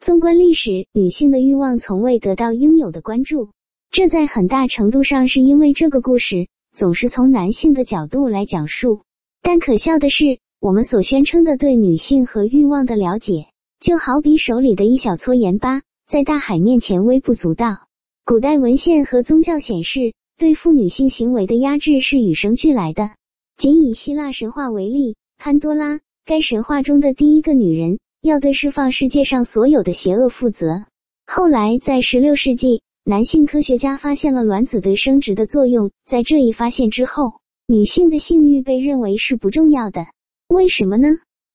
纵观历史，女性的欲望从未得到应有的关注，这在很大程度上是因为这个故事总是从男性的角度来讲述。但可笑的是，我们所宣称的对女性和欲望的了解，就好比手里的一小撮盐巴，在大海面前微不足道。古代文献和宗教显示，对妇女性行为的压制是与生俱来的。仅以希腊神话为例，潘多拉，该神话中的第一个女人，要对释放世界上所有的邪恶负责。后来，在十六世纪，男性科学家发现了卵子对生殖的作用。在这一发现之后，女性的性欲被认为是不重要的。为什么呢？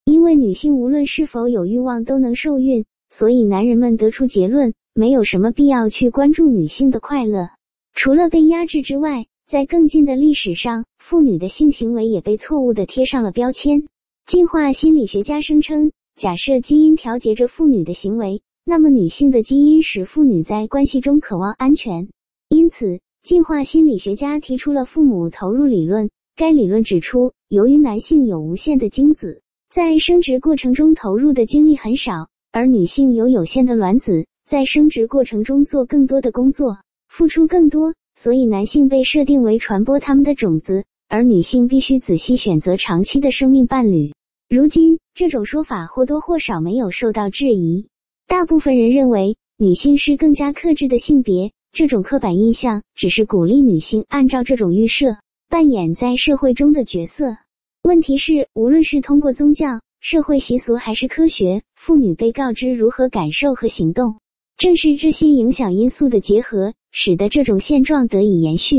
因为女性无论是否有欲望都能受孕，所以男人们得出结论。没有什么必要去关注女性的快乐，除了被压制之外，在更近的历史上，妇女的性行为也被错误的贴上了标签。进化心理学家声称，假设基因调节着妇女的行为，那么女性的基因使妇女在关系中渴望安全。因此，进化心理学家提出了父母投入理论。该理论指出，由于男性有无限的精子，在生殖过程中投入的精力很少，而女性有有限的卵子。在生殖过程中做更多的工作，付出更多，所以男性被设定为传播他们的种子，而女性必须仔细选择长期的生命伴侣。如今，这种说法或多或少没有受到质疑。大部分人认为女性是更加克制的性别，这种刻板印象只是鼓励女性按照这种预设扮演在社会中的角色。问题是，无论是通过宗教、社会习俗还是科学，妇女被告知如何感受和行动。正是这些影响因素的结合，使得这种现状得以延续。